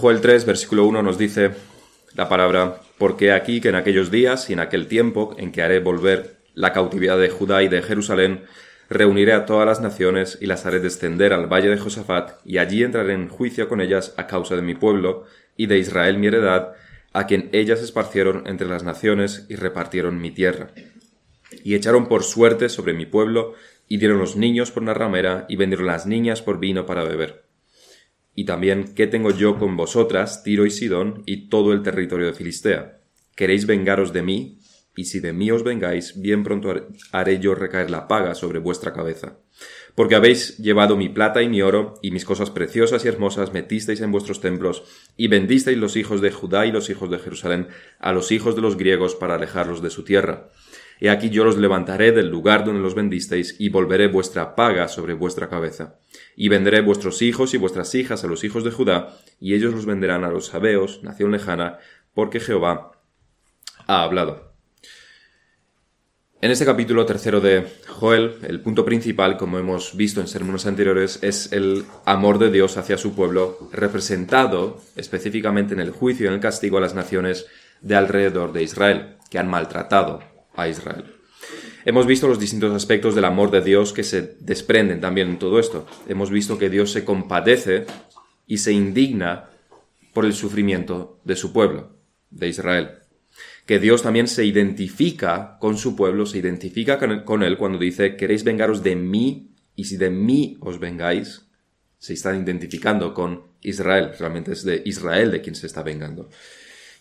Joel 3, versículo 1 nos dice la palabra, porque aquí que en aquellos días y en aquel tiempo en que haré volver la cautividad de Judá y de Jerusalén, reuniré a todas las naciones y las haré descender al valle de Josafat, y allí entraré en juicio con ellas a causa de mi pueblo y de Israel mi heredad, a quien ellas esparcieron entre las naciones y repartieron mi tierra. Y echaron por suerte sobre mi pueblo, y dieron los niños por una ramera, y vendieron las niñas por vino para beber. Y también, ¿qué tengo yo con vosotras, Tiro y Sidón, y todo el territorio de Filistea? ¿Queréis vengaros de mí? Y si de mí os vengáis, bien pronto haré yo recaer la paga sobre vuestra cabeza. Porque habéis llevado mi plata y mi oro, y mis cosas preciosas y hermosas metisteis en vuestros templos, y vendisteis los hijos de Judá y los hijos de Jerusalén a los hijos de los griegos para alejarlos de su tierra. He aquí yo los levantaré del lugar donde los vendisteis, y volveré vuestra paga sobre vuestra cabeza. Y venderé vuestros hijos y vuestras hijas a los hijos de Judá, y ellos los venderán a los sabeos, nación lejana, porque Jehová ha hablado. En este capítulo tercero de Joel, el punto principal, como hemos visto en sermones anteriores, es el amor de Dios hacia su pueblo, representado específicamente en el juicio y en el castigo a las naciones de alrededor de Israel, que han maltratado a Israel. Hemos visto los distintos aspectos del amor de Dios que se desprenden también en todo esto. Hemos visto que Dios se compadece y se indigna por el sufrimiento de su pueblo, de Israel que Dios también se identifica con su pueblo, se identifica con él cuando dice, queréis vengaros de mí, y si de mí os vengáis, se están identificando con Israel, realmente es de Israel de quien se está vengando.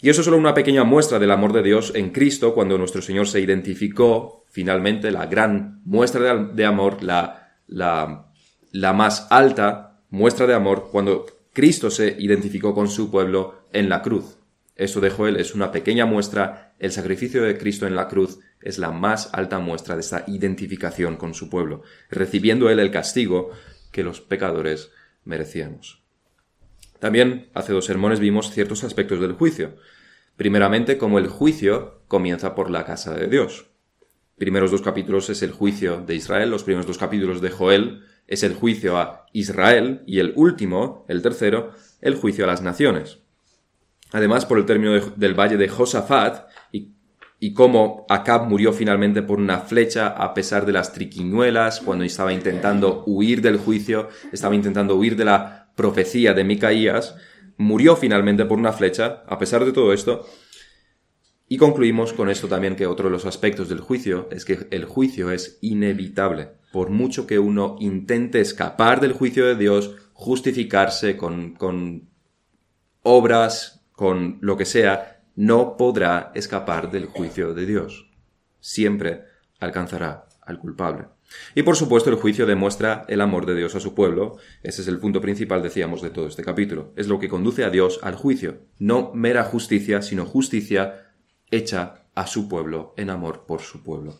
Y eso es solo una pequeña muestra del amor de Dios en Cristo, cuando nuestro Señor se identificó, finalmente, la gran muestra de, amor, la, la, la más alta muestra de amor, cuando Cristo se identificó con su pueblo en la cruz. Esto de Joel es una pequeña muestra, el sacrificio de Cristo en la cruz es la más alta muestra de esta identificación con su pueblo, recibiendo él el castigo que los pecadores merecíamos. También hace dos sermones vimos ciertos aspectos del juicio. Primeramente, como el juicio comienza por la casa de Dios. Primeros dos capítulos es el juicio de Israel, los primeros dos capítulos de Joel es el juicio a Israel y el último, el tercero, el juicio a las naciones. Además, por el término del valle de Josafat y, cómo Acab murió finalmente por una flecha a pesar de las triquiñuelas, cuando estaba intentando huir del juicio, estaba intentando huir de la profecía de Micaías, murió finalmente por una flecha, a pesar de todo esto. Y concluimos con esto también que otro de los aspectos del juicio es que el juicio es inevitable. Por mucho que uno intente escapar del juicio de Dios, justificarse con, con obras con lo que sea, no podrá escapar del juicio de Dios. Siempre alcanzará al culpable. Y por supuesto el juicio demuestra el amor de Dios a su pueblo. Ese es el punto principal, decíamos, de todo este capítulo. Es lo que conduce a Dios al juicio. No mera justicia, sino justicia hecha a su pueblo en amor por su pueblo.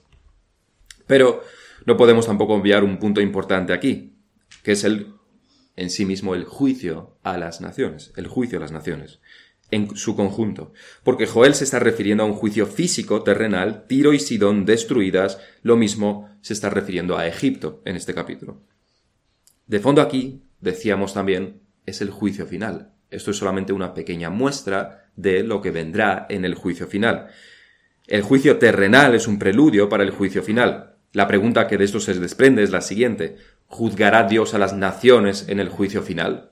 Pero no podemos tampoco enviar un punto importante aquí, que es el en sí mismo el juicio a las naciones, el juicio a las naciones en su conjunto, porque Joel se está refiriendo a un juicio físico terrenal, Tiro y Sidón destruidas, lo mismo se está refiriendo a Egipto en este capítulo. De fondo aquí, decíamos también, es el juicio final. Esto es solamente una pequeña muestra de lo que vendrá en el juicio final. El juicio terrenal es un preludio para el juicio final. La pregunta que de esto se desprende es la siguiente. ¿Juzgará Dios a las naciones en el juicio final?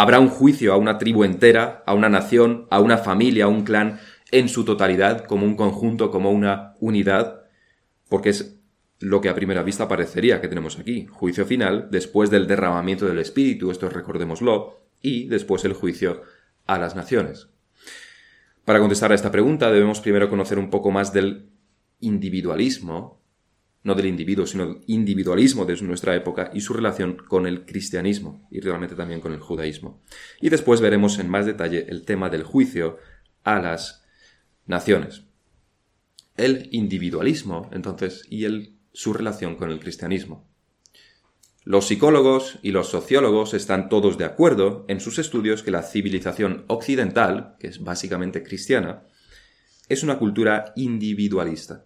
Habrá un juicio a una tribu entera, a una nación, a una familia, a un clan, en su totalidad, como un conjunto, como una unidad, porque es lo que a primera vista parecería que tenemos aquí. Juicio final, después del derramamiento del Espíritu, esto recordémoslo, y después el juicio a las naciones. Para contestar a esta pregunta debemos primero conocer un poco más del individualismo no del individuo, sino del individualismo de nuestra época y su relación con el cristianismo y realmente también con el judaísmo. Y después veremos en más detalle el tema del juicio a las naciones. El individualismo, entonces, y el, su relación con el cristianismo. Los psicólogos y los sociólogos están todos de acuerdo en sus estudios que la civilización occidental, que es básicamente cristiana, es una cultura individualista.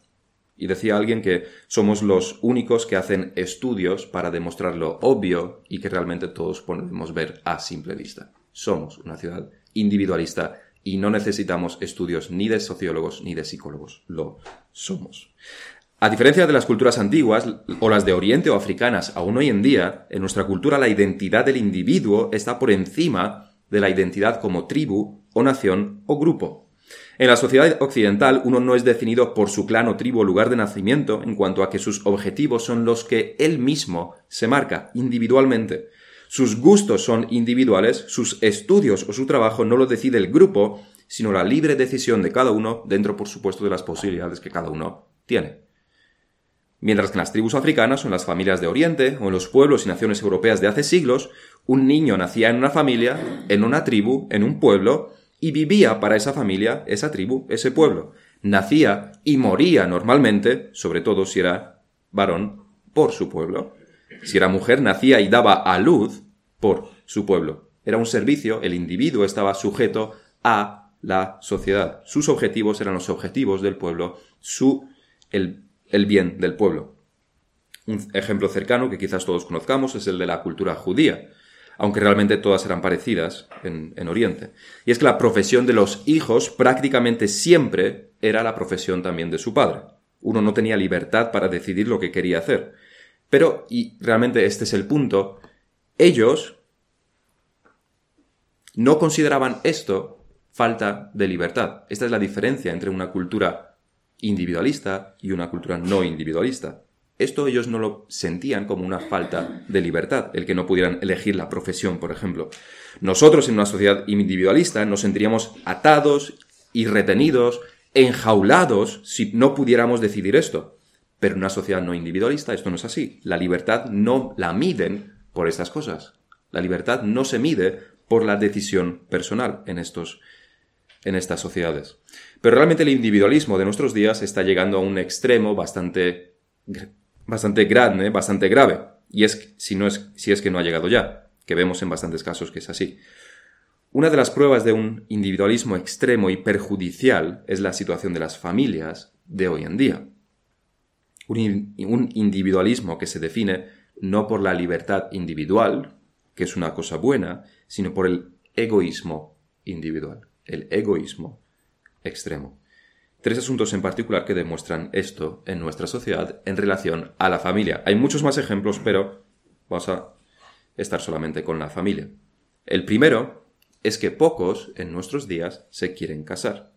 Y decía alguien que somos los únicos que hacen estudios para demostrar lo obvio y que realmente todos podemos ver a simple vista. somos una ciudad individualista y no necesitamos estudios ni de sociólogos ni de psicólogos. Lo somos. A diferencia de las culturas antiguas o las de Oriente o africanas, aún hoy en día, en nuestra cultura la identidad del individuo está por encima de la identidad como tribu o nación o grupo. En la sociedad occidental uno no es definido por su clan o tribu o lugar de nacimiento en cuanto a que sus objetivos son los que él mismo se marca individualmente. Sus gustos son individuales, sus estudios o su trabajo no lo decide el grupo, sino la libre decisión de cada uno dentro, por supuesto, de las posibilidades que cada uno tiene. Mientras que en las tribus africanas o en las familias de Oriente o en los pueblos y naciones europeas de hace siglos, un niño nacía en una familia, en una tribu, en un pueblo, y vivía para esa familia, esa tribu, ese pueblo. Nacía y moría normalmente, sobre todo si era varón, por su pueblo. Si era mujer, nacía y daba a luz por su pueblo. Era un servicio, el individuo estaba sujeto a la sociedad. Sus objetivos eran los objetivos del pueblo, su, el el bien del pueblo. Un ejemplo cercano que quizás todos conozcamos es el de la cultura judía, aunque realmente todas eran parecidas en, Oriente. Y es que la profesión de los hijos prácticamente siempre era la profesión también de su padre. Uno no tenía libertad para decidir lo que quería hacer. Pero, y realmente este es el punto, ellos no consideraban esto falta de libertad. Esta es la diferencia entre una cultura individualista y una cultura no individualista. Esto ellos no lo sentían como una falta de libertad, el que no pudieran elegir la profesión, por ejemplo. Nosotros en una sociedad individualista nos sentiríamos atados y retenidos, enjaulados, si no pudiéramos decidir esto. Pero en una sociedad no individualista esto no es así. La libertad no la miden por estas cosas. La libertad no se mide por la decisión personal en, estos, en estas sociedades. Pero realmente el individualismo de nuestros días está llegando a un extremo bastante, bastante grande, bastante grave. Y es si, no es si es que no ha llegado ya, que vemos en bastantes casos que es así. Una de las pruebas de un individualismo extremo y perjudicial es la situación de las familias de hoy en día. Un, un individualismo que se define no por la libertad individual, que es una cosa buena, sino por el egoísmo individual. El egoísmo extremo. Tres asuntos en particular que demuestran esto en nuestra sociedad en relación a la familia. Hay muchos más ejemplos, pero vamos a estar solamente con la familia. El primero es que pocos en nuestros días se quieren casar.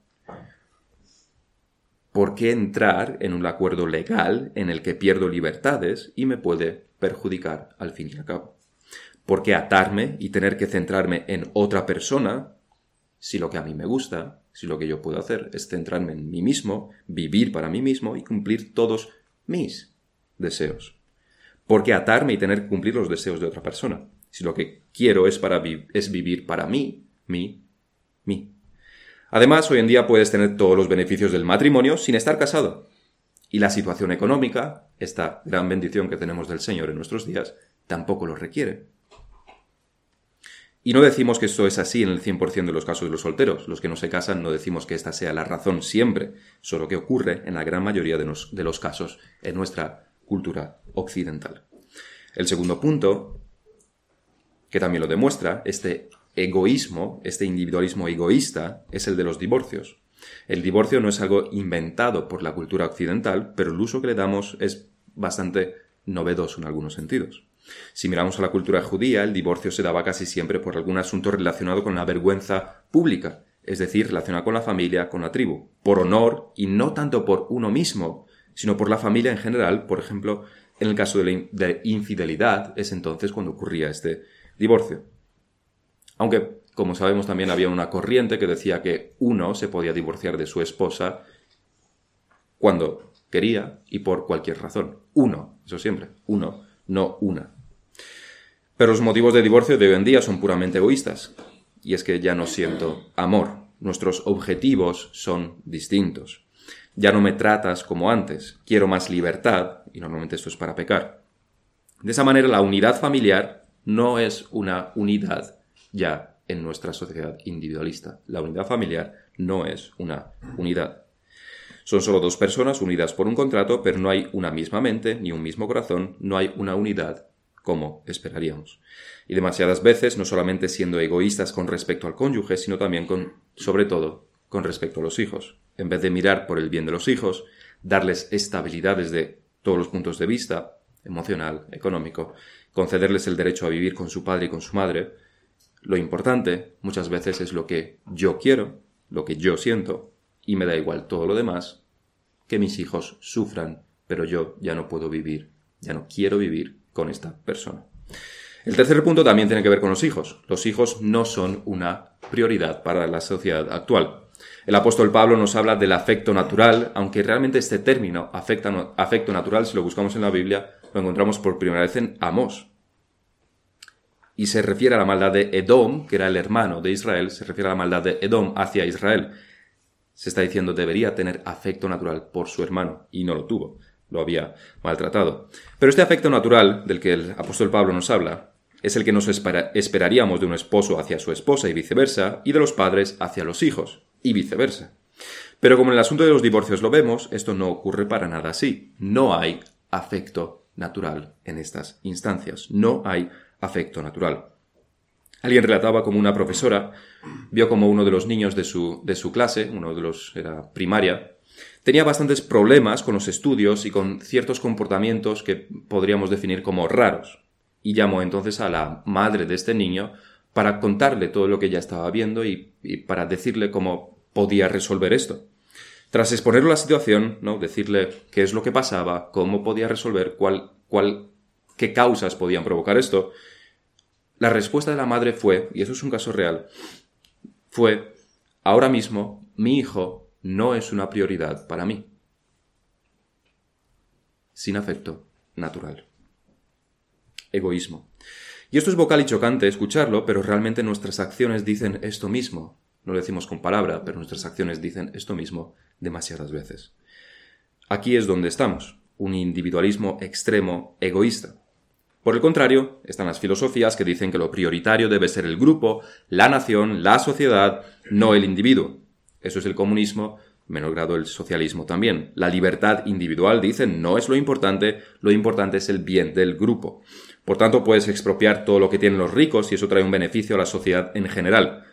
¿Por qué entrar en un acuerdo legal en el que pierdo libertades y me puede perjudicar al fin y al cabo? ¿Por qué atarme y tener que centrarme en otra persona si lo que a mí me gusta si lo que yo puedo hacer es centrarme en mí mismo, vivir para mí mismo y cumplir todos mis deseos. ¿Por qué atarme y tener que cumplir los deseos de otra persona? Si lo que quiero es, para es vivir para mí, mí, mí. Además, hoy en día puedes tener todos los beneficios del matrimonio sin estar casado. Y la situación económica, esta gran bendición que tenemos del Señor en nuestros días, tampoco lo requiere. Y no decimos que esto es así en el 100% de los casos de los solteros. Los que no se casan no decimos que esta sea la razón siempre, solo que ocurre en la gran mayoría de de los casos en nuestra cultura occidental. El segundo punto, que también lo demuestra, este egoísmo, este individualismo egoísta, es el de los divorcios. El divorcio no es algo inventado por la cultura occidental, pero el uso que le damos es bastante novedoso en algunos sentidos. Si miramos a la cultura judía, el divorcio se daba casi siempre por algún asunto relacionado con la vergüenza pública, es decir, relacionado con la familia, con la tribu, por honor y no tanto por uno mismo, sino por la familia en general, por ejemplo, en el caso de, la infidelidad es entonces cuando ocurría este divorcio. Aunque, como sabemos, también había una corriente que decía que uno se podía divorciar de su esposa cuando quería y por cualquier razón. Uno, eso siempre, uno, no una. Pero los motivos de divorcio de hoy en día son puramente egoístas. Y es que ya no siento amor. Nuestros objetivos son distintos. Ya no me tratas como antes. Quiero más libertad. Y normalmente esto es para pecar. De esa manera la unidad familiar no es una unidad ya en nuestra sociedad individualista. La unidad familiar no es una unidad. Son solo dos personas unidas por un contrato, pero no hay una misma mente ni un mismo corazón, no hay una unidad como esperaríamos. Y demasiadas veces no solamente siendo egoístas con respecto al cónyuge, sino también con, sobre todo, con respecto a los hijos. En vez de mirar por el bien de los hijos, darles estabilidad desde todos los puntos de vista, emocional, económico, concederles el derecho a vivir con su padre y con su madre, lo importante muchas veces es lo que yo quiero, lo que yo siento, y me da igual todo lo demás, que mis hijos sufran, pero yo ya no puedo vivir, ya no quiero vivir con esta persona. El tercer punto también tiene que ver con los hijos. Los hijos no son una prioridad para la sociedad actual. El apóstol Pablo nos habla del afecto natural, aunque realmente este término, afecto natural, si lo buscamos en la Biblia, lo encontramos por primera vez en Amós. Y se refiere a la maldad de Edom, que era el hermano de Israel, se refiere a la maldad de Edom hacia Israel. Se está diciendo debería tener afecto natural por su hermano, y no lo tuvo lo había maltratado. Pero este afecto natural del que el apóstol Pablo nos habla es el que nos esperaríamos de un esposo hacia su esposa y viceversa, y de los padres hacia los hijos, y viceversa. Pero como en el asunto de los divorcios lo vemos, esto no ocurre para nada así. No hay afecto natural en estas instancias. No hay afecto natural. Alguien relataba como una profesora vio como uno de los niños de su, de su clase, uno de los era primaria, tenía bastantes problemas con los estudios y con ciertos comportamientos que podríamos definir como raros. Y llamó entonces a la madre de este niño para contarle todo lo que ella estaba viendo y, para decirle cómo podía resolver esto. Tras exponerle la situación, ¿no? decirle qué es lo que pasaba, cómo podía resolver, cuál, cuál, qué causas podían provocar esto, la respuesta de la madre fue, y eso es un caso real, fue, ahora mismo mi hijo no es una prioridad para mí. Sin afecto natural. Egoísmo. Y esto es vocal y chocante escucharlo, pero realmente nuestras acciones dicen esto mismo. No lo decimos con palabra, pero nuestras acciones dicen esto mismo demasiadas veces. Aquí es donde estamos, un individualismo extremo egoísta. Por el contrario, están las filosofías que dicen que lo prioritario debe ser el grupo, la nación, la sociedad, no el individuo. Eso es el comunismo, menor grado el socialismo también. La libertad individual, dicen, no es lo importante, lo importante es el bien del grupo. Por tanto, puedes expropiar todo lo que tienen los ricos y eso trae un beneficio a la sociedad en general.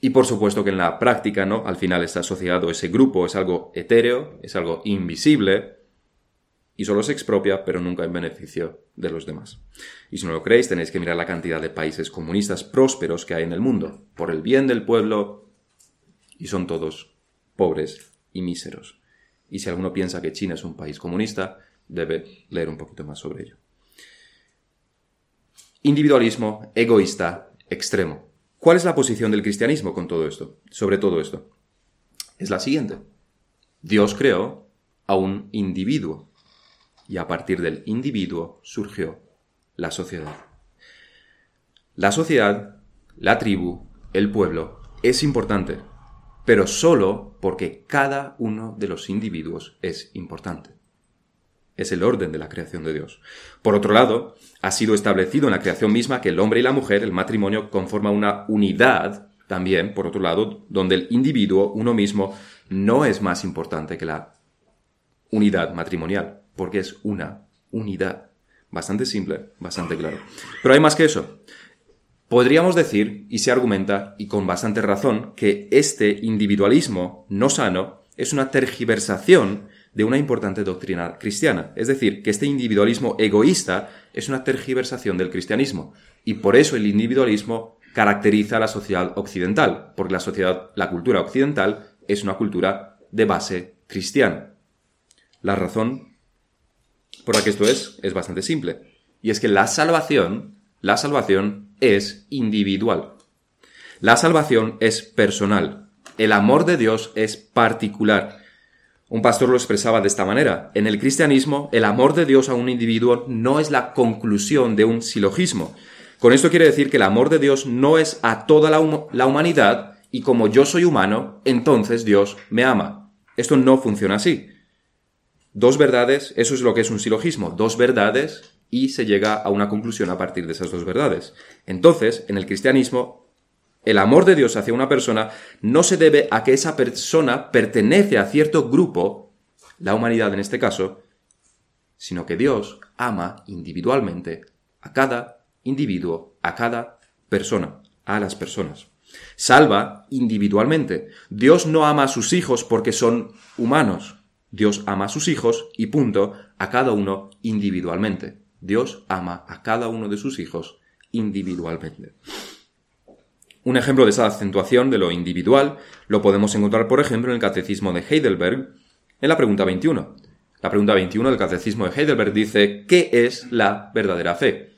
Y por supuesto que en la práctica, ¿no? Al final esta sociedad o ese grupo es algo etéreo, es algo invisible y solo se expropia, pero nunca en beneficio de los demás. Y si no lo creéis, tenéis que mirar la cantidad de países comunistas prósperos que hay en el mundo, por el bien del pueblo, y son todos pobres y míseros. Y si alguno piensa que China es un país comunista, debe leer un poquito más sobre ello. Individualismo egoísta extremo. ¿Cuál es la posición del cristianismo con todo esto? Sobre todo esto. Es la siguiente. Dios creó a un individuo y a partir del individuo surgió la sociedad. La sociedad, la tribu, el pueblo es importante pero solo porque cada uno de los individuos es importante. Es el orden de la creación de Dios. Por otro lado, ha sido establecido en la creación misma que el hombre y la mujer, el matrimonio, conforma una unidad también, por otro lado, donde el individuo, uno mismo, no es más importante que la unidad matrimonial, porque es una unidad. Bastante simple, bastante claro. Pero hay más que eso. Podríamos decir, y se argumenta, y con bastante razón, que este individualismo no sano es una tergiversación de una importante doctrina cristiana. Es decir, que este individualismo egoísta es una tergiversación del cristianismo. Y por eso el individualismo caracteriza a la sociedad occidental, porque la sociedad, la cultura occidental es una cultura de base cristiana. La razón por la que esto es es bastante simple. Y es que la salvación la salvación es individual. La salvación es personal. El amor de Dios es particular. Un pastor lo expresaba de esta manera. En el cristianismo, el amor de Dios a un individuo no es la conclusión de un silogismo. Con esto quiere decir que el amor de Dios no es a toda la, la humanidad y como yo soy humano, entonces Dios me ama. Esto no funciona así. Dos verdades, eso es lo que es un silogismo. Dos verdades y se llega a una conclusión a partir de esas dos verdades. Entonces, en el cristianismo, el amor de Dios hacia una persona no se debe a que esa persona pertenece a cierto grupo, la humanidad en este caso, sino que Dios ama individualmente a cada individuo, a cada persona, a las personas. Salva individualmente. Dios no ama a sus hijos porque son humanos. Dios ama a sus hijos y punto, a cada uno individualmente. Dios ama a cada uno de sus hijos individualmente. Un ejemplo de esa acentuación de lo individual lo podemos encontrar, por ejemplo, en el Catecismo de Heidelberg, en la pregunta 21. La pregunta 21 del Catecismo de Heidelberg dice, ¿qué es la verdadera fe?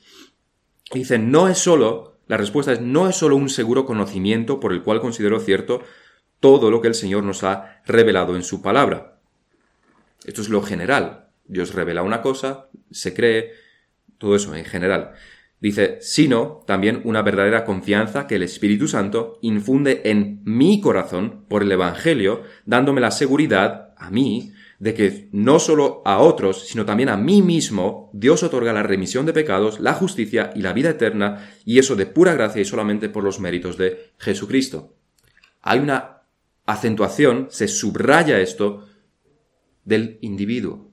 dice, no es solo, la respuesta es, no es solo un seguro conocimiento por el cual considero cierto todo lo que el Señor nos ha revelado en su palabra. Esto es lo general. Dios revela una cosa, se cree, todo eso en general. Dice, sino también una verdadera confianza que el Espíritu Santo infunde en mi corazón por el Evangelio, dándome la seguridad a mí de que no solo a otros, sino también a mí mismo, Dios otorga la remisión de pecados, la justicia y la vida eterna, y eso de pura gracia y solamente por los méritos de Jesucristo. Hay una acentuación, se subraya esto del individuo.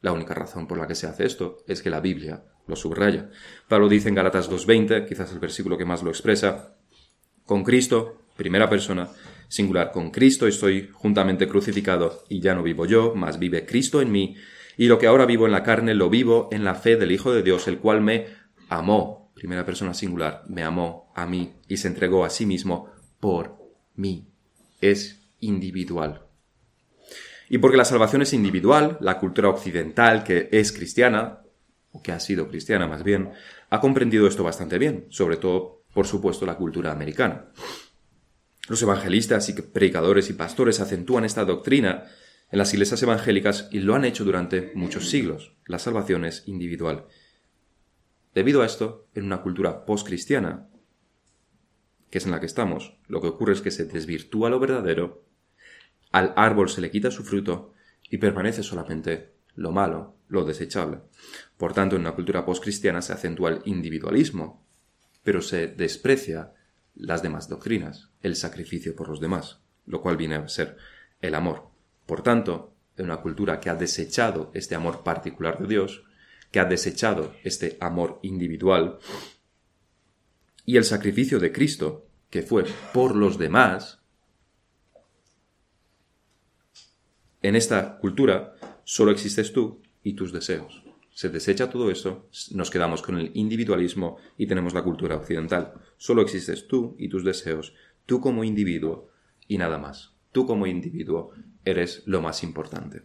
La única razón por la que se hace esto es que la Biblia lo subraya. Pablo dice en Galatas 2.20, quizás el versículo que más lo expresa, con Cristo, primera persona, singular, con Cristo estoy juntamente crucificado y ya no vivo yo, mas vive Cristo en mí, y lo que ahora vivo en la carne lo vivo en la fe del Hijo de Dios, el cual me amó, primera persona singular, me amó a mí y se entregó a sí mismo por mí. Es individual. Y porque la salvación es individual, la cultura occidental, que es cristiana, que ha sido cristiana más bien, ha comprendido esto bastante bien, sobre todo, por supuesto, la cultura americana. Los evangelistas y predicadores y pastores acentúan esta doctrina en las iglesias evangélicas y lo han hecho durante muchos siglos. La salvación es individual. Debido a esto, en una cultura postcristiana, que es en la que estamos, lo que ocurre es que se desvirtúa lo verdadero, al árbol se le quita su fruto y permanece solamente lo malo, lo desechable. Por tanto, en una cultura postcristiana se acentúa el individualismo, pero se desprecia las demás doctrinas, el sacrificio por los demás, lo cual viene a ser el amor. Por tanto, en una cultura que ha desechado este amor particular de Dios, que ha desechado este amor individual, y el sacrificio de Cristo, que fue por los demás, en esta cultura solo existes tú y tus deseos. Se desecha todo eso, nos quedamos con el individualismo y tenemos la cultura occidental. Solo existes tú y tus deseos, tú como individuo y nada más. Tú como individuo eres lo más importante.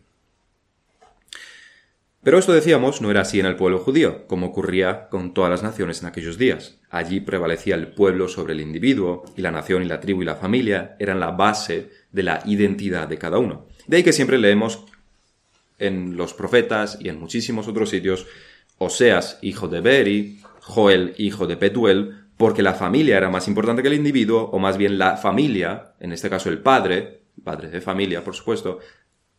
Pero esto decíamos no era así en el pueblo judío, como ocurría con todas las naciones en aquellos días. Allí prevalecía el pueblo sobre el individuo, y la nación y la tribu y la familia eran la base de la identidad de cada uno. De ahí que siempre leemos en los profetas y en muchísimos otros sitios, Oseas, hijo de Beri, Joel, hijo de Petuel, porque la familia era más importante que el individuo, o más bien la familia, en este caso el padre, padre de familia, por supuesto,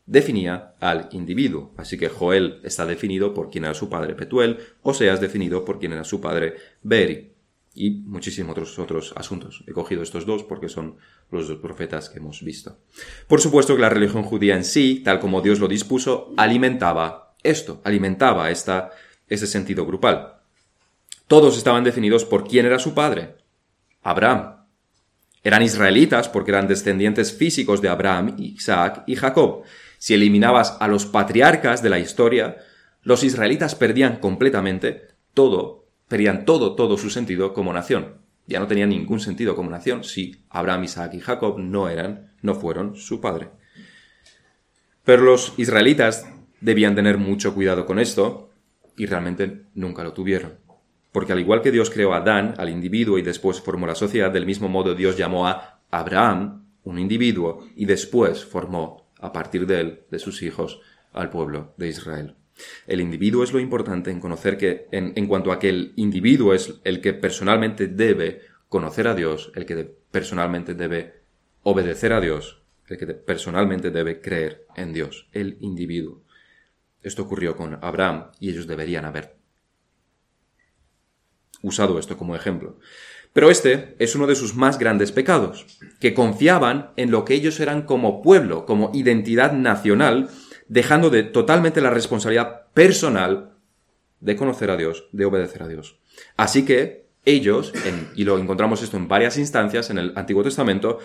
definía al individuo. Así que Joel está definido por quien era su padre Petuel, Oseas definido por quien era su padre Beri y muchísimos otros, otros asuntos. He cogido estos dos porque son los dos profetas que hemos visto. Por supuesto que la religión judía en sí, tal como Dios lo dispuso, alimentaba esto, alimentaba esta, ese sentido grupal. Todos estaban definidos por quién era su padre, Abraham. Eran israelitas porque eran descendientes físicos de Abraham, Isaac y Jacob. Si eliminabas a los patriarcas de la historia, los israelitas perdían completamente todo perdían todo, todo su sentido como nación. Ya no tenía ningún sentido como nación si Abraham, Isaac y Jacob no eran, no fueron su padre. Pero los israelitas debían tener mucho cuidado con esto y realmente nunca lo tuvieron. Porque al igual que Dios creó a Adán, al individuo, y después formó la sociedad, del mismo modo Dios llamó a Abraham, un individuo, y después formó, a partir de él, de sus hijos, al pueblo de Israel. El individuo es lo importante en conocer que, en, cuanto a que el individuo es el que personalmente debe conocer a Dios, el que personalmente debe obedecer a Dios, el que personalmente debe creer en Dios, el individuo. Esto ocurrió con Abraham y ellos deberían haber usado esto como ejemplo. Pero este es uno de sus más grandes pecados, que confiaban en lo que ellos eran como pueblo, como identidad nacional, dejando de totalmente la responsabilidad personal de conocer a Dios, de obedecer a Dios. Así que ellos, y lo encontramos esto en varias instancias en el Antiguo Testamento,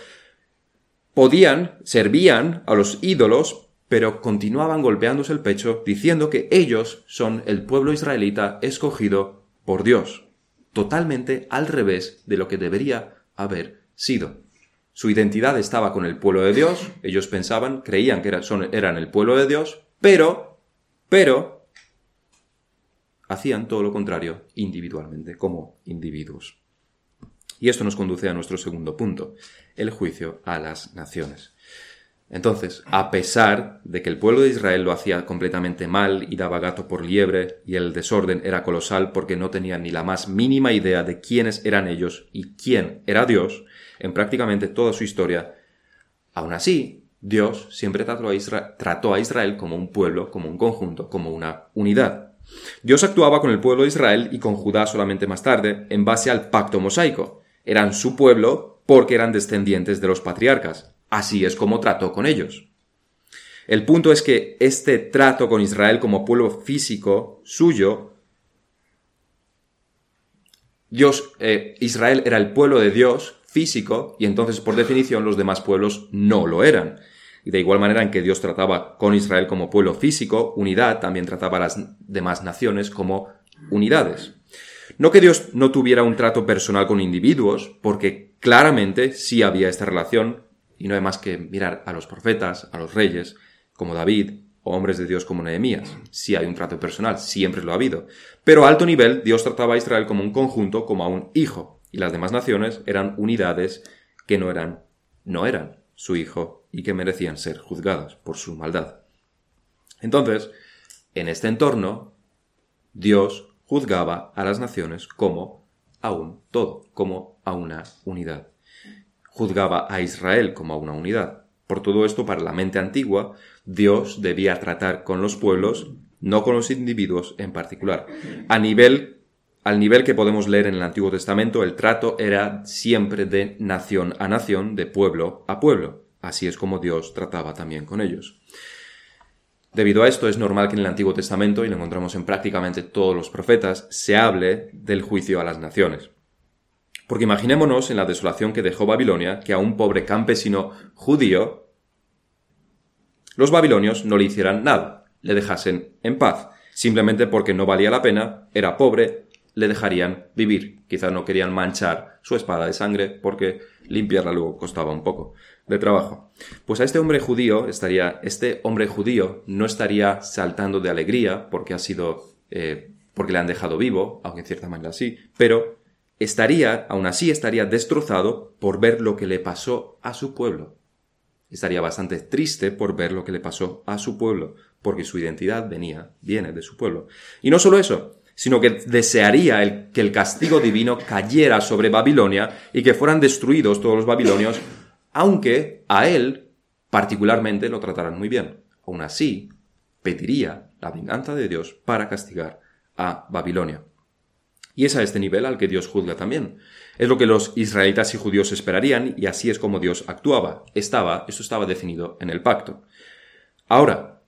podían, servían a los ídolos, pero continuaban golpeándose el pecho diciendo que ellos son el pueblo israelita escogido por Dios, totalmente al revés de lo que debería haber sido. Su identidad estaba con el pueblo de Dios, ellos pensaban, creían que eran el pueblo de Dios, pero, pero, hacían todo lo contrario individualmente, como individuos. Y esto nos conduce a nuestro segundo punto, el juicio a las naciones. Entonces, a pesar de que el pueblo de Israel lo hacía completamente mal y daba gato por liebre y el desorden era colosal porque no tenían ni la más mínima idea de quiénes eran ellos y quién era Dios en prácticamente toda su historia, aún así, Dios siempre trató a, Israel como un pueblo, como un conjunto, como una unidad. Dios actuaba con el pueblo de Israel y con Judá solamente más tarde, en base al pacto mosaico. Eran su pueblo porque eran descendientes de los patriarcas. Así es como trató con ellos. El punto es que este trato con Israel como pueblo físico suyo, Dios, eh, Israel era el pueblo de Dios físico y entonces por definición los demás pueblos no lo eran. Y de igual manera en que Dios trataba con Israel como pueblo físico, unidad, también trataba a las demás naciones como unidades. No que Dios no tuviera un trato personal con individuos, porque claramente sí había esta relación, y no hay más que mirar a los profetas, a los reyes, como David, o hombres de Dios como Nehemías. Sí hay un trato personal, siempre lo ha habido. Pero a alto nivel, Dios trataba a Israel como un conjunto, como a un hijo, y las demás naciones eran unidades que no eran, no eran su hijo y que merecían ser juzgadas por su maldad. Entonces, en este entorno, Dios juzgaba a las naciones como a un todo, como a una unidad juzgaba a Israel como a una unidad. Por todo esto, para la mente antigua, Dios debía tratar con los pueblos, no con los individuos en particular. A nivel, al nivel que podemos leer en el Antiguo Testamento, el trato era siempre de nación a nación, de pueblo a pueblo. Así es como Dios trataba también con ellos. Debido a esto, es normal que en el Antiguo Testamento, y lo encontramos en prácticamente todos los profetas, se hable del juicio a las naciones. Porque imaginémonos en la desolación que dejó Babilonia que a un pobre campesino judío los babilonios no le hicieran nada, le dejasen en paz, simplemente porque no valía la pena, era pobre, le dejarían vivir. Quizás no querían manchar su espada de sangre porque limpiarla luego costaba un poco de trabajo. Pues a este hombre judío estaría, este hombre judío no estaría saltando de alegría porque ha sido, eh, porque le han dejado vivo, aunque en cierta manera sí, pero estaría, aún así estaría destrozado por ver lo que le pasó a su pueblo. Estaría bastante triste por ver lo que le pasó a su pueblo, porque su identidad venía, viene de su pueblo. Y no solo eso, sino que desearía que el castigo divino cayera sobre Babilonia y que fueran destruidos todos los babilonios, aunque a él particularmente lo trataran muy bien. Aún así, pediría la venganza de Dios para castigar a Babilonia. Y es a este nivel al que Dios juzga también. Es lo que los israelitas y judíos esperarían y así es como Dios actuaba. Estaba, eso estaba definido en el pacto. Ahora,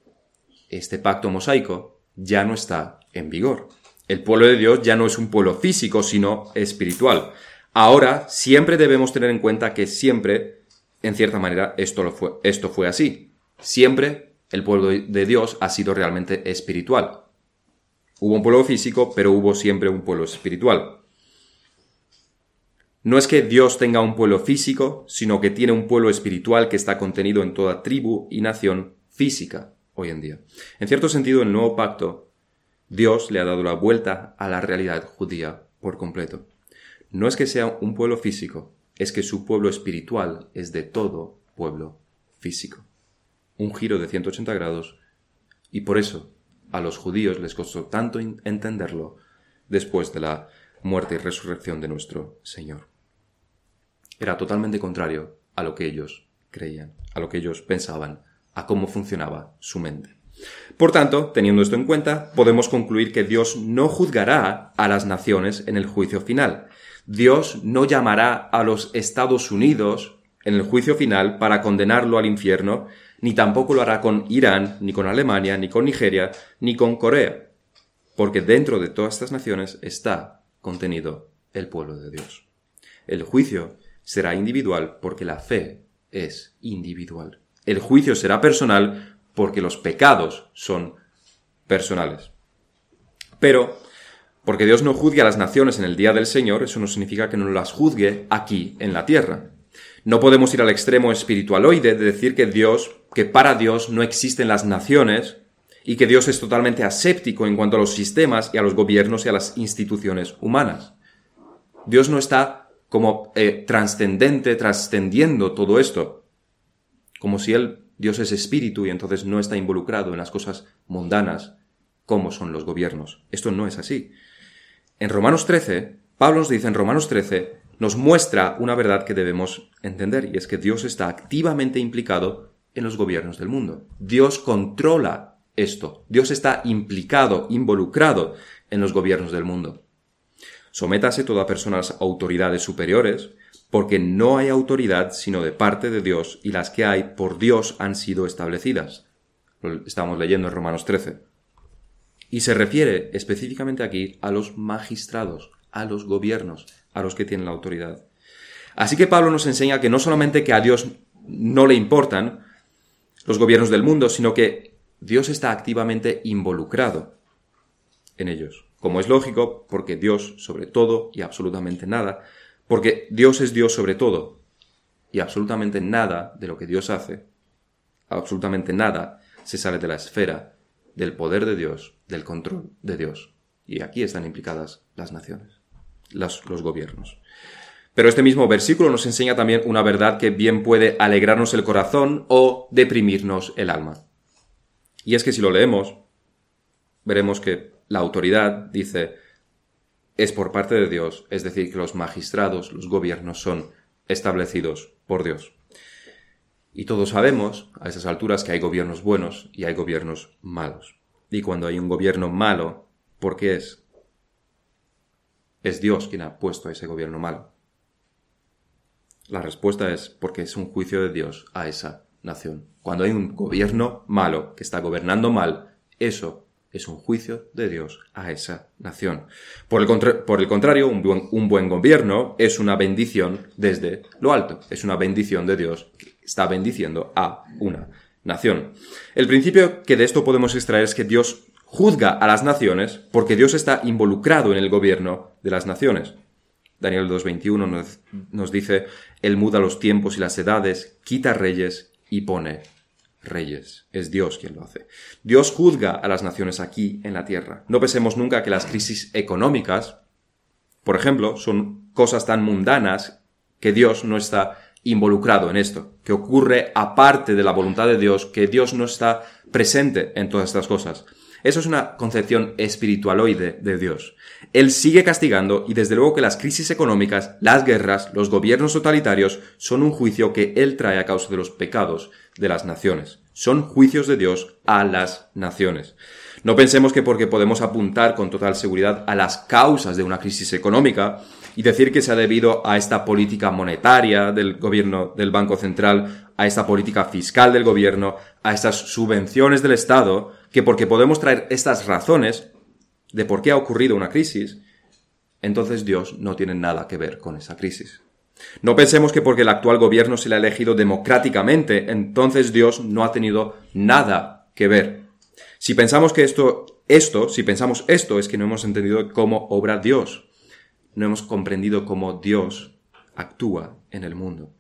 este pacto mosaico ya no está en vigor. El pueblo de Dios ya no es un pueblo físico, sino espiritual. Ahora, siempre debemos tener en cuenta que siempre, en cierta manera, esto, lo fue, esto fue así. Siempre el pueblo de Dios ha sido realmente espiritual. Hubo un pueblo físico, pero hubo siempre un pueblo espiritual. No es que Dios tenga un pueblo físico, sino que tiene un pueblo espiritual que está contenido en toda tribu y nación física hoy en día. En cierto sentido, en el nuevo pacto, Dios le ha dado la vuelta a la realidad judía por completo. No es que sea un pueblo físico, es que su pueblo espiritual es de todo pueblo físico. Un giro de 180 grados y por eso a los judíos les costó tanto entenderlo después de la muerte y resurrección de nuestro Señor. Era totalmente contrario a lo que ellos creían, a lo que ellos pensaban, a cómo funcionaba su mente. Por tanto, teniendo esto en cuenta, podemos concluir que Dios no juzgará a las naciones en el juicio final. Dios no llamará a los Estados Unidos en el juicio final para condenarlo al infierno, ni tampoco lo hará con Irán, ni con Alemania, ni con Nigeria, ni con Corea. porque dentro de todas estas naciones está contenido el pueblo de Dios. El juicio será individual porque la fe es individual. El juicio será personal porque los pecados son personales. Pero, porque Dios no juzgue a las naciones en el día del Señor, eso no significa que no las juzgue aquí en la tierra. No podemos ir al extremo espiritualoide de decir que Dios, que para Dios no existen las naciones y que Dios es totalmente aséptico en cuanto a los sistemas y a los gobiernos y a las instituciones humanas. Dios no está como eh, trascendente, trascendiendo todo esto, como si Él, Dios es espíritu y entonces no está involucrado en las cosas mundanas como son los gobiernos. Esto no es así. En Romanos 13, Pablo nos dice en Romanos 13, nos muestra una verdad que debemos entender, y es que Dios está activamente implicado en los gobiernos del mundo. Dios controla esto. Dios está implicado, involucrado en los gobiernos del mundo. Sométase toda persona a las autoridades superiores, porque no hay autoridad sino de parte de Dios, y las que hay por Dios han sido establecidas. Lo estamos leyendo en Romanos 13. Y se refiere específicamente aquí a los magistrados, a los gobiernos, a los que tienen la autoridad. Así que Pablo nos enseña que no solamente que a Dios no le importan los gobiernos del mundo, sino que Dios está activamente involucrado en ellos. Como es lógico, porque Dios sobre todo y absolutamente nada, porque Dios es Dios sobre todo y absolutamente nada de lo que Dios hace, absolutamente nada se sale de la esfera del poder de Dios, del control de Dios. Y aquí están implicadas las naciones los, gobiernos. Pero este mismo versículo nos enseña también una verdad que bien puede alegrarnos el corazón o deprimirnos el alma. Y es que si lo leemos, veremos que la autoridad dice es por parte de Dios, es decir, que los magistrados, los gobiernos son establecidos por Dios. Y todos sabemos a esas alturas que hay gobiernos buenos y hay gobiernos malos. Y cuando hay un gobierno malo, ¿por qué es? es Dios quien ha puesto a ese gobierno malo. La respuesta es porque es un juicio de Dios a esa nación. Cuando hay un gobierno malo que está gobernando mal, eso es un juicio de Dios a esa nación. Por el, por el contrario, un buen, un buen, gobierno es una bendición desde lo alto. Es una bendición de Dios que está bendiciendo a una nación. El principio que de esto podemos extraer es que Dios juzga a las naciones porque Dios está involucrado en el gobierno de las naciones. Daniel 2.21 nos, nos dice, Él muda los tiempos y las edades, quita reyes y pone reyes. Es Dios quien lo hace. Dios juzga a las naciones aquí en la tierra. No pensemos nunca que las crisis económicas, por ejemplo, son cosas tan mundanas que Dios no está involucrado en esto, que ocurre aparte de la voluntad de Dios, que Dios no está presente en todas estas cosas. Eso es una concepción espiritualoide de Dios. Él sigue castigando y desde luego que las crisis económicas, las guerras, los gobiernos totalitarios son un juicio que Él trae a causa de los pecados de las naciones. Son juicios de Dios a las naciones. No pensemos que porque podemos apuntar con total seguridad a las causas de una crisis económica y decir que se ha debido a esta política monetaria del gobierno del Banco Central, a esta política fiscal del gobierno, a estas subvenciones del Estado, que porque podemos traer estas razones de por qué ha ocurrido una crisis, entonces Dios no tiene nada que ver con esa crisis. No pensemos que porque el actual gobierno se le ha elegido democráticamente, entonces Dios no ha tenido nada que ver. Si pensamos que esto, esto, si pensamos esto, es que no hemos entendido cómo obra Dios. No hemos comprendido cómo Dios actúa en el mundo.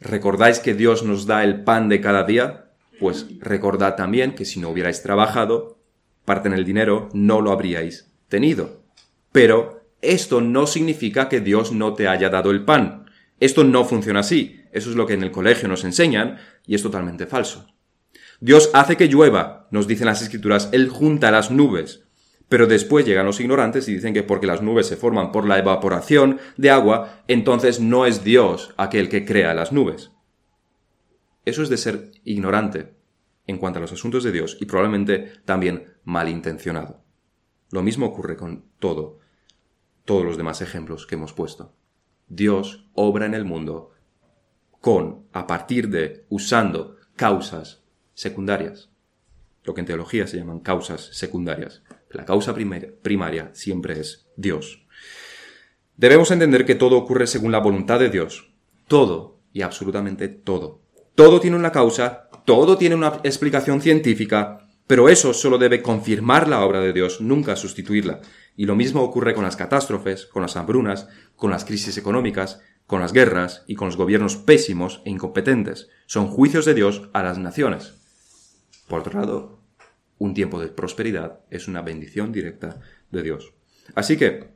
¿Recordáis que Dios nos da el pan de cada día? Pues recordad también que si no hubierais trabajado, parte en el dinero, no lo habríais tenido. Pero esto no significa que Dios no te haya dado el pan. Esto no funciona así. Eso es lo que en el colegio nos enseñan y es totalmente falso. Dios hace que llueva, nos dicen las escrituras, Él junta las nubes. Pero después llegan los ignorantes y dicen que porque las nubes se forman por la evaporación de agua, entonces no es Dios aquel que crea las nubes. Eso es de ser ignorante en cuanto a los asuntos de Dios y probablemente también malintencionado. Lo mismo ocurre con todo, todos los demás ejemplos que hemos puesto. Dios obra en el mundo con, a partir de, usando causas secundarias, lo que en teología se llaman causas secundarias. La causa primaria siempre es Dios. Debemos entender que todo ocurre según la voluntad de Dios. Todo y absolutamente todo. Todo tiene una causa, todo tiene una explicación científica, pero eso solo debe confirmar la obra de Dios, nunca sustituirla. Y lo mismo ocurre con las catástrofes, con las hambrunas, con las crisis económicas, con las guerras y con los gobiernos pésimos e incompetentes. Son juicios de Dios a las naciones. Por otro lado, un tiempo de prosperidad es una bendición directa de Dios. Así que,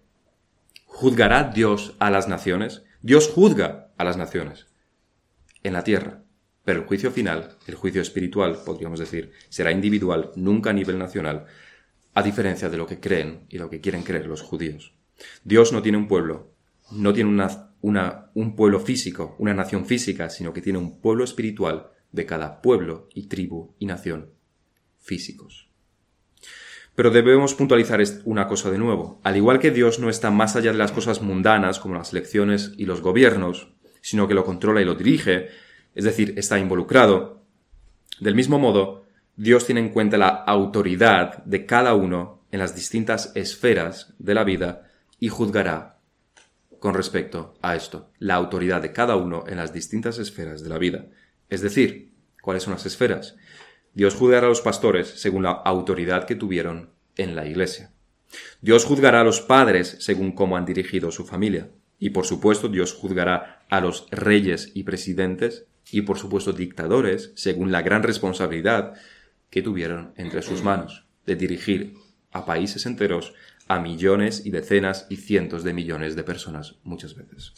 ¿juzgará Dios a las naciones? Dios juzga a las naciones en la tierra. Pero el juicio final, el juicio espiritual, podríamos decir, será individual, nunca a nivel nacional, a diferencia de lo que creen y lo que quieren creer los judíos. Dios no tiene un pueblo, no tiene una, un pueblo físico, una nación física, sino que tiene un pueblo espiritual de cada pueblo y tribu y nación físicos. Pero debemos puntualizar una cosa de nuevo. Al igual que Dios no está más allá de las cosas mundanas como las elecciones y los gobiernos, sino que lo controla y lo dirige, es decir, está involucrado. Del mismo modo, Dios tiene en cuenta la autoridad de cada uno en las distintas esferas de la vida y juzgará con respecto a esto, la autoridad de cada uno en las distintas esferas de la vida. Es decir, ¿cuáles son las esferas? Dios juzgará a los pastores según la autoridad que tuvieron en la iglesia. Dios juzgará a los padres según cómo han dirigido su familia. Y por supuesto Dios juzgará a los reyes y presidentes y por supuesto dictadores según la gran responsabilidad que tuvieron entre sus manos de dirigir a países enteros, a millones y decenas y cientos de millones de personas muchas veces.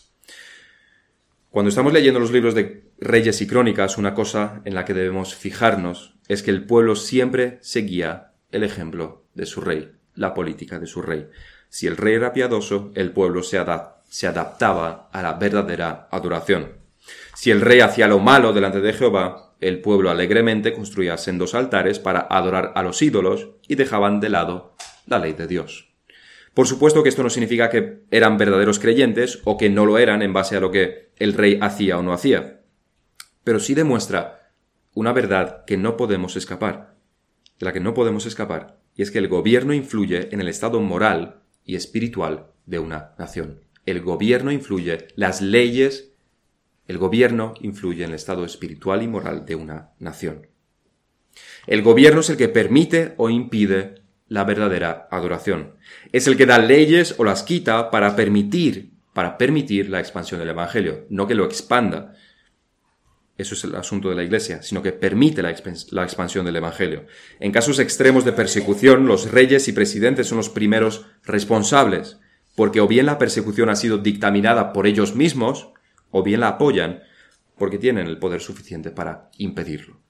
Cuando estamos leyendo los libros de Reyes y Crónicas, una cosa en la que debemos fijarnos es que el pueblo siempre seguía el ejemplo de su rey, la política de su rey. Si el rey era piadoso, el pueblo se, se adaptaba a la verdadera adoración. Si el rey hacía lo malo delante de Jehová, el pueblo alegremente construía sendos altares para adorar a los ídolos y dejaban de lado la ley de Dios. Por supuesto que esto no significa que eran verdaderos creyentes o que no lo eran en base a lo que el rey hacía o no hacía, pero sí demuestra una verdad que no podemos escapar, de la que no podemos escapar, y es que el gobierno influye en el estado moral y espiritual de una nación. El gobierno influye, las leyes el gobierno influye en el estado espiritual y moral de una nación. El gobierno es el que permite o impide la verdadera adoración. Es el que da leyes o las quita para permitir, para permitir la expansión del evangelio, no que lo expanda. Eso es el asunto de la Iglesia, sino que permite la, expansión del Evangelio. En casos extremos de persecución, los reyes y presidentes son los primeros responsables, porque o bien la persecución ha sido dictaminada por ellos mismos, o bien la apoyan porque tienen el poder suficiente para impedirlo.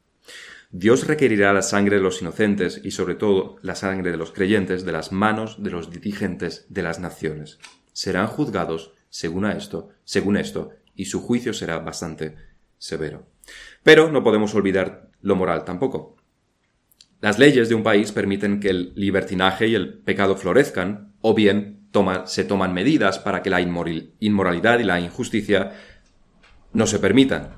Dios requerirá la sangre de los inocentes y sobre todo la sangre de los creyentes de las manos de los dirigentes de las naciones. Serán juzgados según a esto, según esto, y su juicio será bastante severo. Pero no podemos olvidar lo moral tampoco. Las leyes de un país permiten que el libertinaje y el pecado florezcan, o bien se toman medidas para que la inmoralidad y la injusticia no se permitan.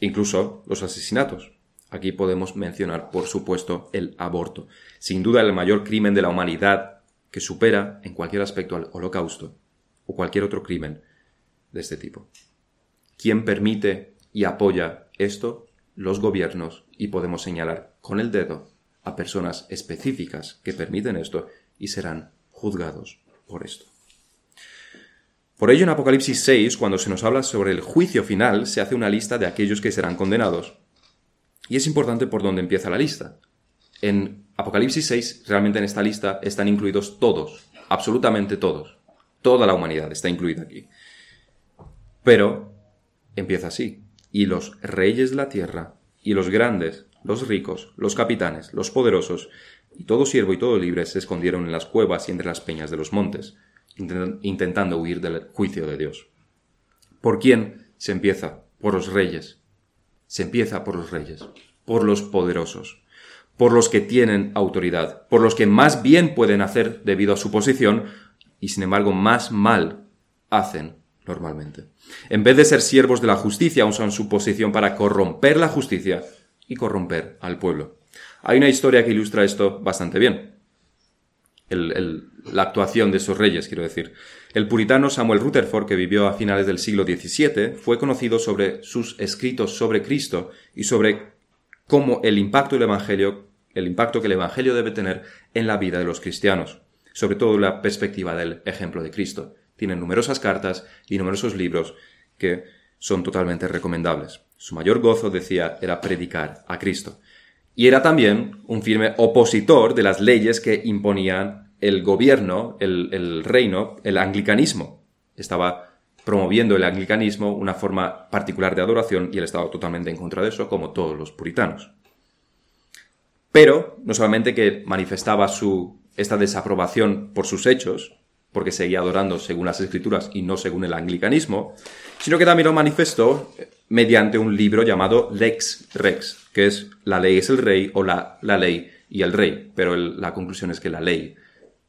Incluso los asesinatos. Aquí podemos mencionar, por supuesto, el aborto. Sin duda el mayor crimen de la humanidad que supera en cualquier aspecto al holocausto o cualquier otro crimen de este tipo. ¿Quién permite y apoya esto? Los gobiernos y podemos señalar con el dedo a personas específicas que permiten esto y serán juzgados por esto. Por ello, en Apocalipsis 6, cuando se nos habla sobre el juicio final, se hace una lista de aquellos que serán condenados. Y es importante por dónde empieza la lista. En Apocalipsis 6, realmente en esta lista están incluidos todos, absolutamente todos. Toda la humanidad está incluida aquí. Pero empieza así. Y los reyes de la tierra, y los grandes, los ricos, los capitanes, los poderosos, y todo siervo y todo libre se escondieron en las cuevas y entre las peñas de los montes intentando huir del juicio de Dios. ¿Por quién se empieza? Por los reyes. Se empieza por los reyes, por los poderosos, por los que tienen autoridad, por los que más bien pueden hacer debido a su posición y sin embargo más mal hacen normalmente. En vez de ser siervos de la justicia, usan su posición para corromper la justicia y corromper al pueblo. Hay una historia que ilustra esto bastante bien. la actuación de esos reyes, quiero decir. El puritano Samuel Rutherford, que vivió a finales del siglo XVII, fue conocido sobre sus escritos sobre Cristo y sobre cómo el impacto del Evangelio, el impacto que el Evangelio debe tener en la vida de los cristianos, sobre todo la perspectiva del ejemplo de Cristo. Tiene numerosas cartas y numerosos libros que son totalmente recomendables. Su mayor gozo, decía, era predicar a Cristo. Y era también un firme opositor de las leyes que imponían el gobierno, el, reino, el anglicanismo. Estaba promoviendo el anglicanismo, una forma particular de adoración, y él estaba totalmente en contra de eso, como todos los puritanos. Pero, no solamente que manifestaba su, esta desaprobación por sus hechos, porque seguía adorando según las escrituras y no según el anglicanismo, sino que también lo manifestó mediante un libro llamado Lex Rex, que es la ley es el rey o la, la ley y el rey, pero la conclusión es que la ley,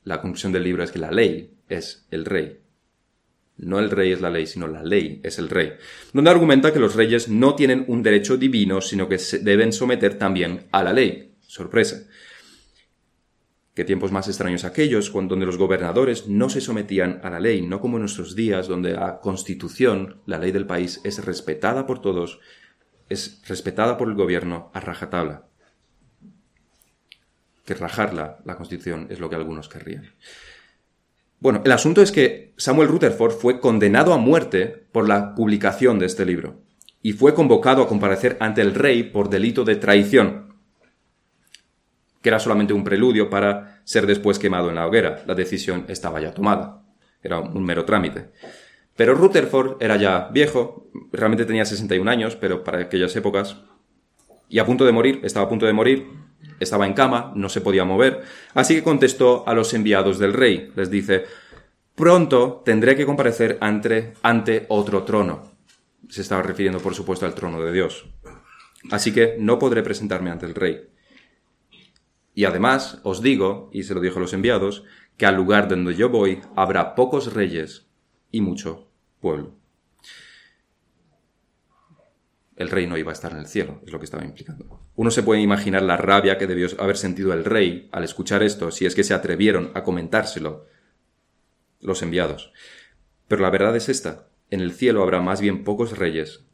la conclusión del libro es que la ley es el rey. No el rey es la ley, sino la ley es el rey. Donde argumenta que los reyes no tienen un derecho divino, sino que se deben someter también a la ley. Sorpresa. Qué tiempos más extraños aquellos donde los gobernadores no se sometían a la ley, no como en nuestros días, donde la constitución, la ley del país, es respetada por todos, es respetada por el gobierno a rajatabla. Que rajarla, la constitución, es lo que algunos querrían. Bueno, el asunto es que Samuel Rutherford fue condenado a muerte por la publicación de este libro y fue convocado a comparecer ante el rey por delito de traición que era solamente un preludio para ser después quemado en la hoguera. La decisión estaba ya tomada. Era un mero trámite. Pero Rutherford era ya viejo, realmente tenía 61 años, pero para aquellas épocas, y a punto de morir, estaba a punto de morir, estaba en cama, no se podía mover, así que contestó a los enviados del rey. Les dice, pronto tendré que comparecer ante, ante otro trono. Se estaba refiriendo, por supuesto, al trono de Dios. Así que no podré presentarme ante el rey. Y además os digo, y se lo dijo a los enviados, que al lugar donde yo voy habrá pocos reyes y mucho pueblo. El rey no iba a estar en el cielo, es lo que estaba implicando. Uno se puede imaginar la rabia que debió haber sentido el rey al escuchar esto, si es que se atrevieron a comentárselo los enviados. Pero la verdad es esta, en el cielo habrá más bien pocos reyes,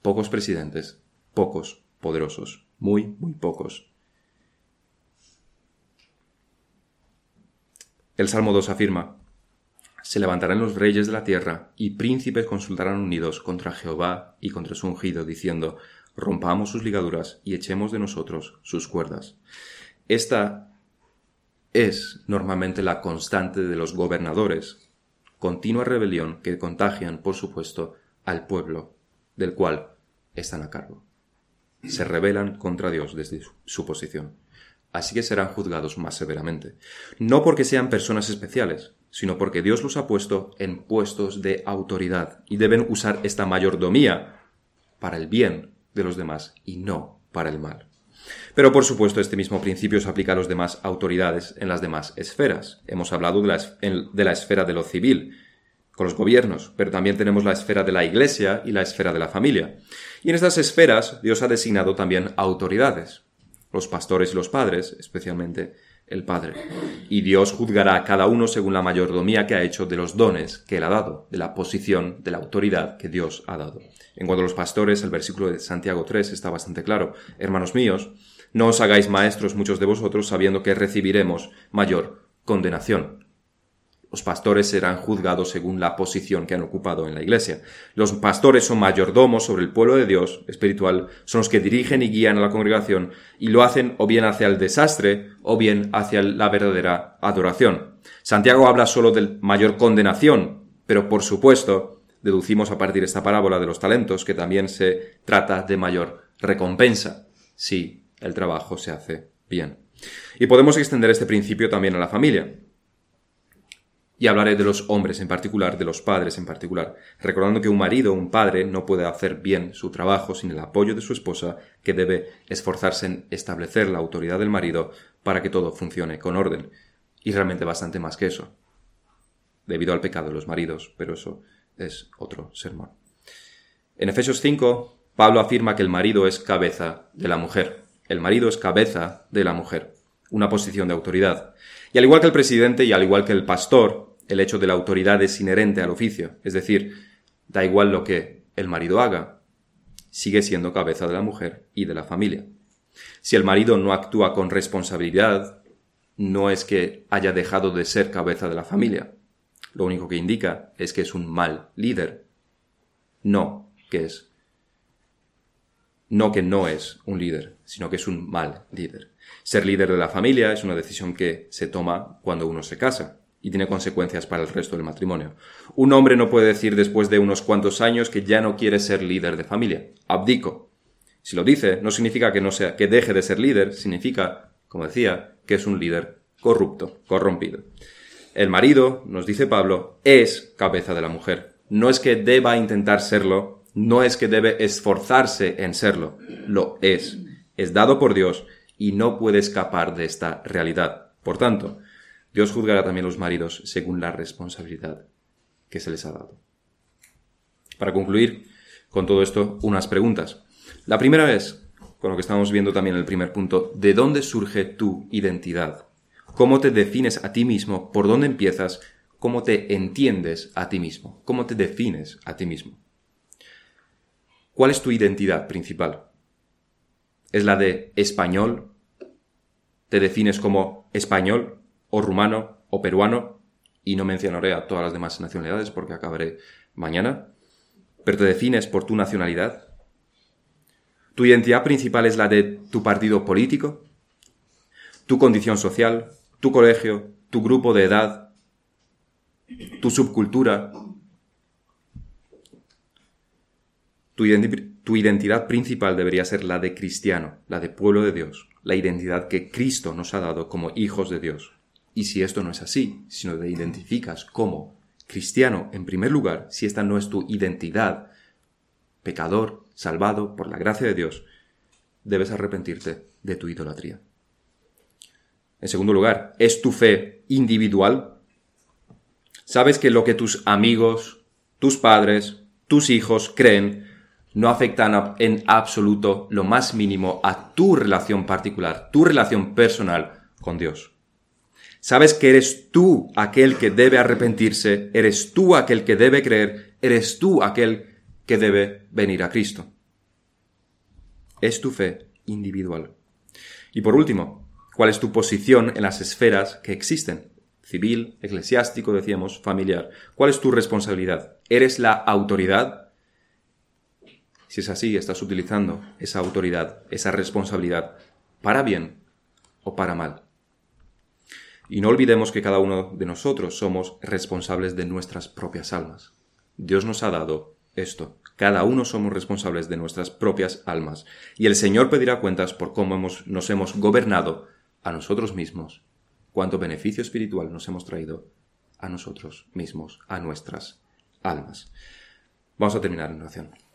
pocos presidentes, pocos poderosos, muy, muy pocos. El Salmo 2 afirma, Se levantarán los reyes de la tierra y príncipes consultarán unidos contra Jehová y contra su ungido, diciendo, rompamos sus ligaduras y echemos de nosotros sus cuerdas. Esta es normalmente la constante de los gobernadores, continua rebelión que contagian, por supuesto, al pueblo del cual están a cargo. Se rebelan contra Dios desde su posición así que serán juzgados más severamente. No porque sean personas especiales, sino porque Dios los ha puesto en puestos de autoridad y deben usar esta mayordomía para el bien de los demás y no para el mal. Pero por supuesto este mismo principio se aplica a las demás autoridades en las demás esferas. Hemos hablado de la, de la esfera de lo civil, con los gobiernos, pero también tenemos la esfera de la iglesia y la esfera de la familia. Y en estas esferas Dios ha designado también autoridades los pastores y los padres, especialmente el Padre. Y Dios juzgará a cada uno según la mayordomía que ha hecho de los dones que Él ha dado, de la posición, de la autoridad que Dios ha dado. En cuanto a los pastores, el versículo de Santiago 3 está bastante claro. Hermanos míos, no os hagáis maestros muchos de vosotros sabiendo que recibiremos mayor condenación. Los pastores serán juzgados según la posición que han ocupado en la iglesia. Los pastores son mayordomos sobre el pueblo de Dios espiritual, son los que dirigen y guían a la congregación y lo hacen o bien hacia el desastre o bien hacia la verdadera adoración. Santiago habla solo de mayor condenación, pero por supuesto deducimos a partir de esta parábola de los talentos que también se trata de mayor recompensa si el trabajo se hace bien. Y podemos extender este principio también a la familia. Y hablaré de los hombres en particular, de los padres en particular, recordando que un marido un padre no puede hacer bien su trabajo sin el apoyo de su esposa, que debe esforzarse en establecer la autoridad del marido para que todo funcione con orden. Y realmente bastante más que eso. Debido al pecado de los maridos, pero eso es otro sermón. En Efesios 5, Pablo afirma que el marido es cabeza de la mujer. El marido es cabeza de la mujer, una posición de autoridad. Y al igual que el presidente y al igual que el pastor, el hecho de la autoridad es inherente al oficio, es decir, da igual lo que el marido haga, sigue siendo cabeza de la mujer y de la familia. Si el marido no actúa con responsabilidad, no es que haya dejado de ser cabeza de la familia. Lo único que indica es que es un mal líder. No que es. No que no es un líder, sino que es un mal líder. Ser líder de la familia es una decisión que se toma cuando uno se casa y tiene consecuencias para el resto del matrimonio. Un hombre no puede decir después de unos cuantos años que ya no quiere ser líder de familia. Abdico. Si lo dice, no significa que no sea, que deje de ser líder, significa, como decía, que es un líder corrupto, corrompido. El marido, nos dice Pablo, es cabeza de la mujer. No es que deba intentar serlo, no es que debe esforzarse en serlo, lo es. Es dado por Dios y no puede escapar de esta realidad. Por tanto, Dios juzgará también a los maridos según la responsabilidad que se les ha dado. Para concluir con todo esto, unas preguntas. La primera es, con lo que estamos viendo también en el primer punto, ¿de dónde surge tu identidad? ¿Cómo te defines a ti mismo? ¿Por dónde empiezas? ¿Cómo te entiendes a ti mismo? ¿Cómo te defines a ti mismo? ¿Cuál es tu identidad principal? ¿Es la de español? ¿Te defines como español? O rumano o peruano, y no mencionaré a todas las demás nacionalidades porque acabaré mañana, pero te defines por tu nacionalidad. Tu identidad principal es la de tu partido político, tu condición social, tu colegio, tu grupo de edad, tu subcultura. Tu, tu identidad principal debería ser la de cristiano, la de pueblo de Dios, la identidad que Cristo nos ha dado como hijos de Dios. Y si esto no es así, sino te identificas como cristiano en primer lugar, si esta no es tu identidad, pecador, salvado por la gracia de Dios, debes arrepentirte de tu idolatría. En segundo lugar, ¿es tu fe individual? ¿Sabes que lo que tus amigos, tus padres, tus hijos creen no afectan en absoluto lo más mínimo a tu relación particular, tu relación personal con Dios? Sabes que eres tú aquel que debe arrepentirse, eres tú aquel que debe creer, eres tú aquel que debe venir a Cristo. Es tu fe individual. Y por último, ¿cuál es tu posición en las esferas que existen? Civil, eclesiástico, decíamos, familiar. ¿Cuál es tu responsabilidad? ¿Eres la autoridad? Si es así, estás utilizando esa autoridad, esa responsabilidad, para bien o para mal. Y no olvidemos que cada uno de nosotros somos responsables de nuestras propias almas. Dios nos ha dado esto. Cada uno somos responsables de nuestras propias almas. Y el Señor pedirá cuentas por cómo nos hemos gobernado a nosotros mismos, cuánto beneficio espiritual nos hemos traído a nosotros mismos, a nuestras almas. Vamos a terminar en oración.